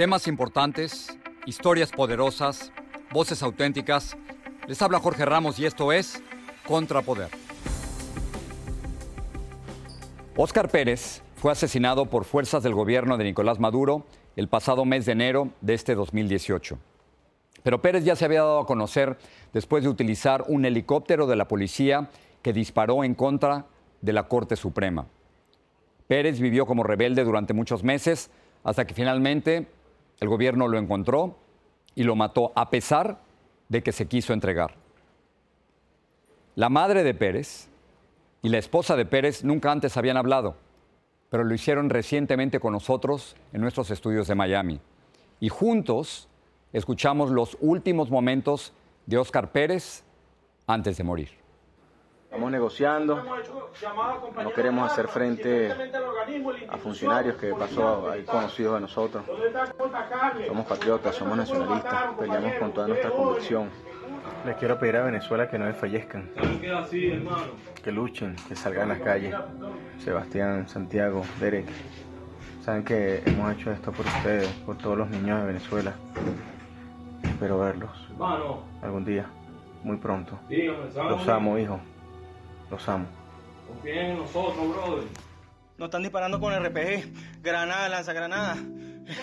Temas importantes, historias poderosas, voces auténticas. Les habla Jorge Ramos y esto es Contrapoder. Óscar Pérez fue asesinado por fuerzas del gobierno de Nicolás Maduro el pasado mes de enero de este 2018. Pero Pérez ya se había dado a conocer después de utilizar un helicóptero de la policía que disparó en contra de la Corte Suprema. Pérez vivió como rebelde durante muchos meses hasta que finalmente el gobierno lo encontró y lo mató a pesar de que se quiso entregar. La madre de Pérez y la esposa de Pérez nunca antes habían hablado, pero lo hicieron recientemente con nosotros en nuestros estudios de Miami. Y juntos escuchamos los últimos momentos de Óscar Pérez antes de morir. Estamos negociando, no queremos hacer frente a funcionarios que pasó ahí conocidos de nosotros. Somos patriotas, somos nacionalistas, peleamos con toda nuestra convicción. Les quiero pedir a Venezuela que no desfallezcan, que luchen, que salgan a las calles. Sebastián, Santiago, Derek, saben que hemos hecho esto por ustedes, por todos los niños de Venezuela. Espero verlos algún día, muy pronto. Los amo, hijo. Los amo. Confíen en nosotros, brother. Nos están disparando con RPG, granadas, lanzagranadas,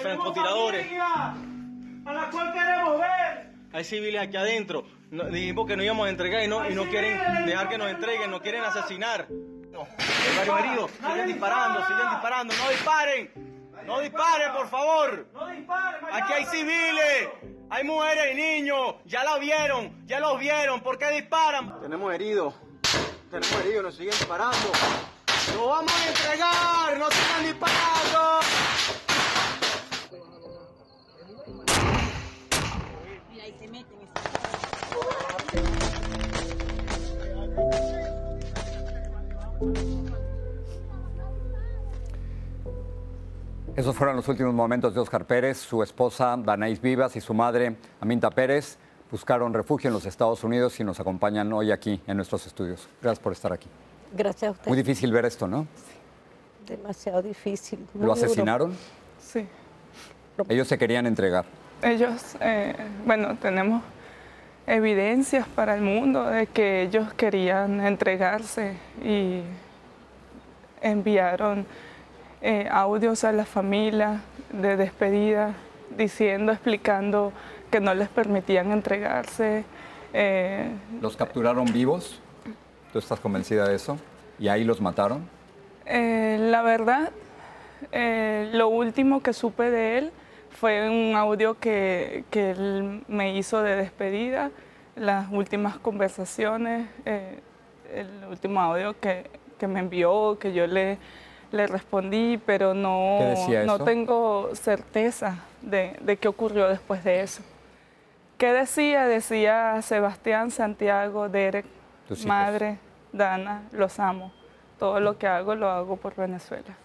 francotiradores. A la cual queremos ver. Hay civiles aquí adentro. No- dijimos que no íbamos a entregar y no, y no quieren dejar que nos entreguen, nos quieren asesinar. No. Hay varios heridos. Siguen disparando, siguen disparando. ¡No disparen! ¡No disparen, por favor! No disparen, Aquí hay civiles, hay mujeres y niños. Ya la vieron, ya los vieron. ¿Por qué disparan? Tenemos heridos, tenemos heridos, nos siguen disparando. ¡Lo vamos a entregar! ¡No sigan disparando! Esos fueron los últimos momentos de Óscar Pérez. Su esposa, Danais Vivas, y su madre, Aminta Pérez, buscaron refugio en los Estados Unidos y nos acompañan hoy aquí en nuestros estudios. Gracias por estar aquí. Gracias a usted. Muy difícil ver esto, ¿no? Demasiado difícil. muy ¿Lo duro. asesinaron? Sí, Ellos se querían entregar. ellos, eh, bueno, tenemos evidencias para el mundo de que ellos querían entregarse y enviaron eh, audios a la familia de despedida diciendo, explicando que no les permitían entregarse. eh, ¿Los capturaron vivos? ¿Tú estás convencida de eso? ¿Y ahí los mataron? Eh, la verdad, eh, lo último que supe de él fue un audio que, que él me hizo de despedida, las últimas conversaciones, eh, el último audio que, que me envió, que yo le, le respondí, pero no, ¿Qué decía no tengo certeza de, de qué ocurrió después de eso. ¿Qué decía? Decía Sebastián, Santiago, Derek, madre, Dana, los amo. Todo lo que hago lo hago por Venezuela,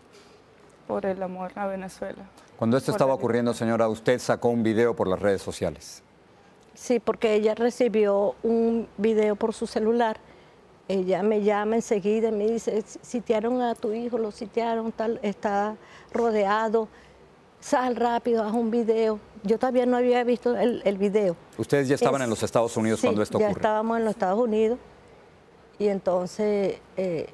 por el amor a Venezuela. Cuando esto estaba ocurriendo, señora, usted sacó un video por las redes sociales. Sí, porque ella recibió un video por su celular. Ella me llama enseguida y me dice, sitiaron a tu hijo, lo sitiaron, tal, está rodeado, sal rápido, haz un video. Yo todavía no había visto el, el video. Ustedes ya estaban Es- en los Estados Unidos sí, cuando esto ya ocurre. estábamos en los Estados Unidos y entonces eh,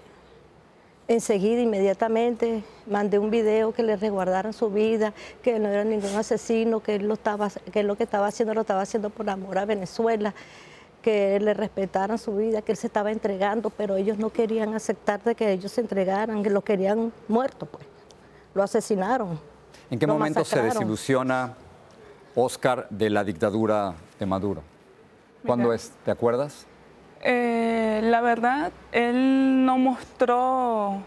enseguida, inmediatamente, mandé un video que le resguardaran su vida, que no era ningún asesino, que él, lo estaba, que lo que estaba haciendo lo estaba haciendo por amor a Venezuela, que le respetaran su vida, que él se estaba entregando, pero ellos no querían aceptar de que ellos se entregaran, que lo querían muerto, pues. Lo asesinaron. ¿En qué lo momento se desilusiona Oscar de la dictadura de Maduro? ¿Cuándo Mira. es? ¿Te acuerdas? Eh, la verdad, él no mostró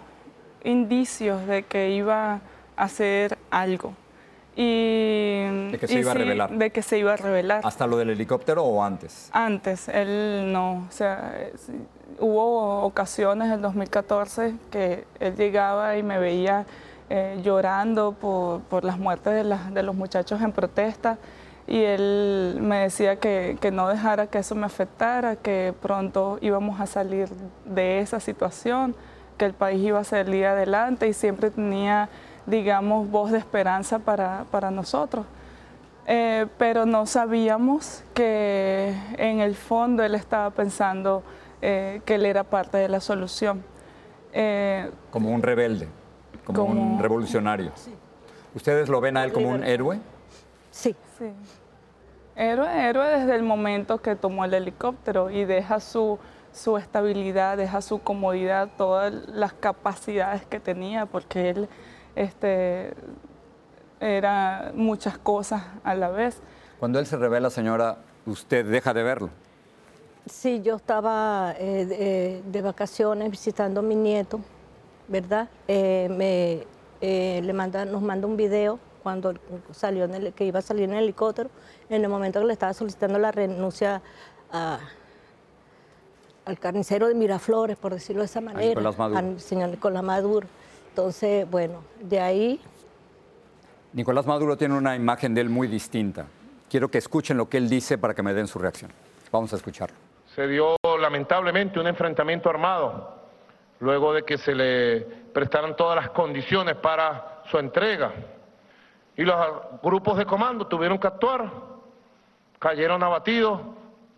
indicios de que iba a hacer algo. Y, De que se y iba a sí, revelar. De que se iba a revelar. ¿Hasta lo del helicóptero o antes? Antes, él no, o sea, hubo ocasiones en el 2014 que él llegaba y me veía eh, llorando por, por las muertes de, las- de los muchachos en protesta y él me decía que, que no dejara que eso me afectara, que pronto íbamos a salir de esa situación, que el país iba a salir adelante y siempre tenía, digamos, voz de esperanza para, para nosotros. Eh, pero no sabíamos que en el fondo él estaba pensando eh, que él era parte de la solución. Eh, como un rebelde, como, un revolucionario. ¿Ustedes lo ven a él como un héroe? Sí. sí. Héroe, héroe desde el momento que tomó el helicóptero y deja su, su estabilidad, deja su comodidad, todas las capacidades que tenía, porque él este, era muchas cosas a la vez. Cuando él se revela, señora, ¿usted deja de verlo? Sí, yo estaba eh, de, vacaciones visitando a mi nieto, ¿verdad? Eh, me, eh, le manda, nos manda un video cuando salió en el, que iba a salir en el helicóptero, en el momento que le estaba solicitando la renuncia al carnicero de Miraflores, por decirlo de esa manera, al señor Nicolás Maduro. Entonces, bueno, de ahí... Nicolás Maduro tiene una imagen de él muy distinta. Quiero que escuchen lo que él dice para que me den su reacción. Vamos a escucharlo. Se dio lamentablemente un enfrentamiento armado luego de que se le prestaran todas las condiciones para su entrega y los grupos de comando tuvieron que actuar, cayeron abatidos,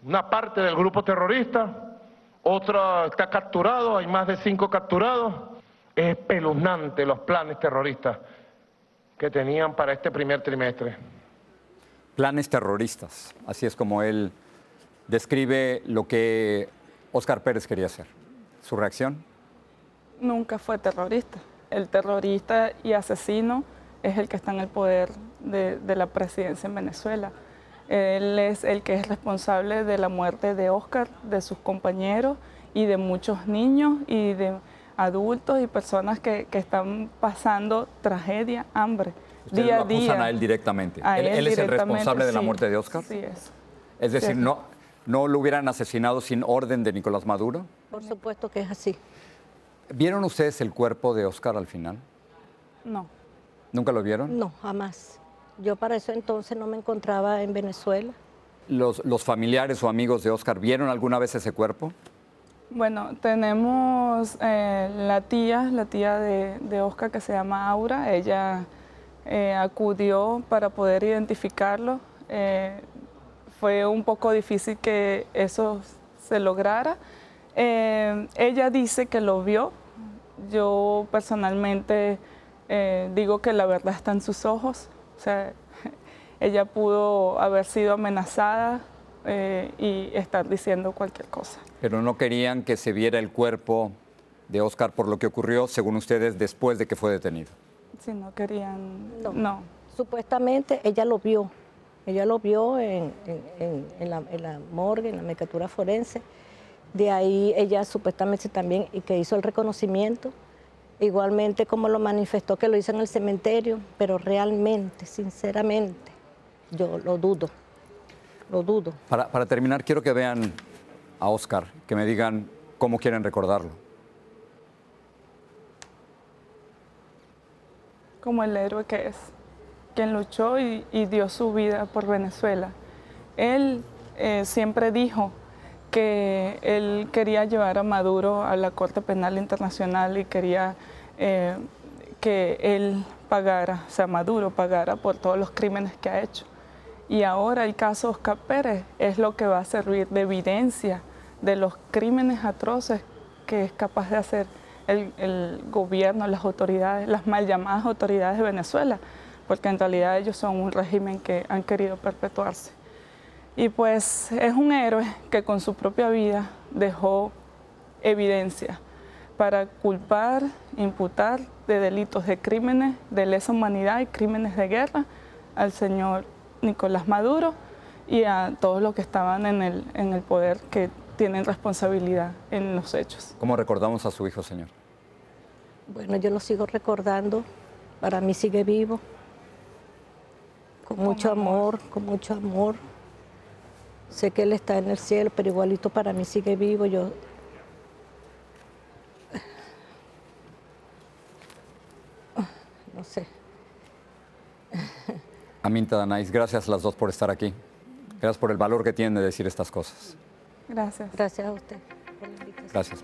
una parte del grupo terrorista, otra está capturado, hay más de cinco capturados. Es espeluznante los planes terroristas que tenían para este primer trimestre. Planes terroristas, así es como él describe lo que Oscar Pérez quería hacer. ¿Su reacción? Nunca fue terrorista. El terrorista y asesino es el que está en el poder de, la presidencia en Venezuela. Él es el que es responsable de la muerte de Oscar, de sus compañeros y de muchos niños y de adultos y personas que, están pasando tragedia, hambre, día a día. a él directamente. él, es el responsable de la muerte de Oscar? Sí es. Es decir, no, ¿no lo hubieran asesinado sin orden de Nicolás Maduro? Por supuesto que es así. ¿Vieron ustedes el cuerpo de Oscar al final? No. ¿Nunca lo vieron? No, jamás. Yo para eso entonces no me encontraba en Venezuela. ¿Los, los familiares o amigos de Oscar vieron alguna vez ese cuerpo? Bueno, tenemos eh, la tía, la tía de, Oscar que se llama Aura. Ella eh, acudió para poder identificarlo. Eh, fue un poco difícil que eso se lograra. ella dice que lo vio. Yo personalmente digo que la verdad está en sus ojos. O sea, ella pudo haber sido amenazada y estar diciendo cualquier cosa. Pero no querían que se viera el cuerpo de Oscar por lo que ocurrió, según ustedes, después de que fue detenido. Sí, no querían. No. Supuestamente ella lo vio. Ella lo vio en, la, en la morgue, en la mecatura forense. De ahí ella supuestamente también, y que hizo el reconocimiento igualmente como lo manifestó que lo hizo en el cementerio, pero realmente, sinceramente, yo lo dudo, lo dudo. Para, terminar, quiero que vean Oscar, que me digan cómo quieren recordarlo. Como el héroe que es, quien luchó y, dio su vida por Venezuela. Él eh, siempre dijo que él quería llevar a Maduro a la Corte Penal Internacional y quería eh, que él pagara, o sea, Maduro pagara por todos los crímenes que ha hecho. Y ahora el caso Oscar Pérez es lo que va a servir de evidencia de los crímenes atroces que es capaz de hacer el, gobierno, las autoridades, las mal llamadas autoridades de Venezuela, porque en realidad ellos son un régimen que han querido perpetuarse. Y pues es un héroe que con su propia vida dejó evidencia para culpar, imputar de delitos de crímenes de lesa humanidad y crímenes de guerra al señor Nicolás Maduro y a todos los que estaban en el, en el poder que tienen responsabilidad en los hechos. ¿Cómo recordamos a su hijo, señor? Bueno, yo lo sigo recordando, para mí sigue vivo, con mucho amor, con mucho amor. Sé que Él está en el cielo, pero igualito para mí sigue vivo. Yo no sé. Aminta Danais, gracias a las dos por estar aquí. Gracias por el valor que tienen de decir estas cosas. Gracias. Gracias a usted Gracias.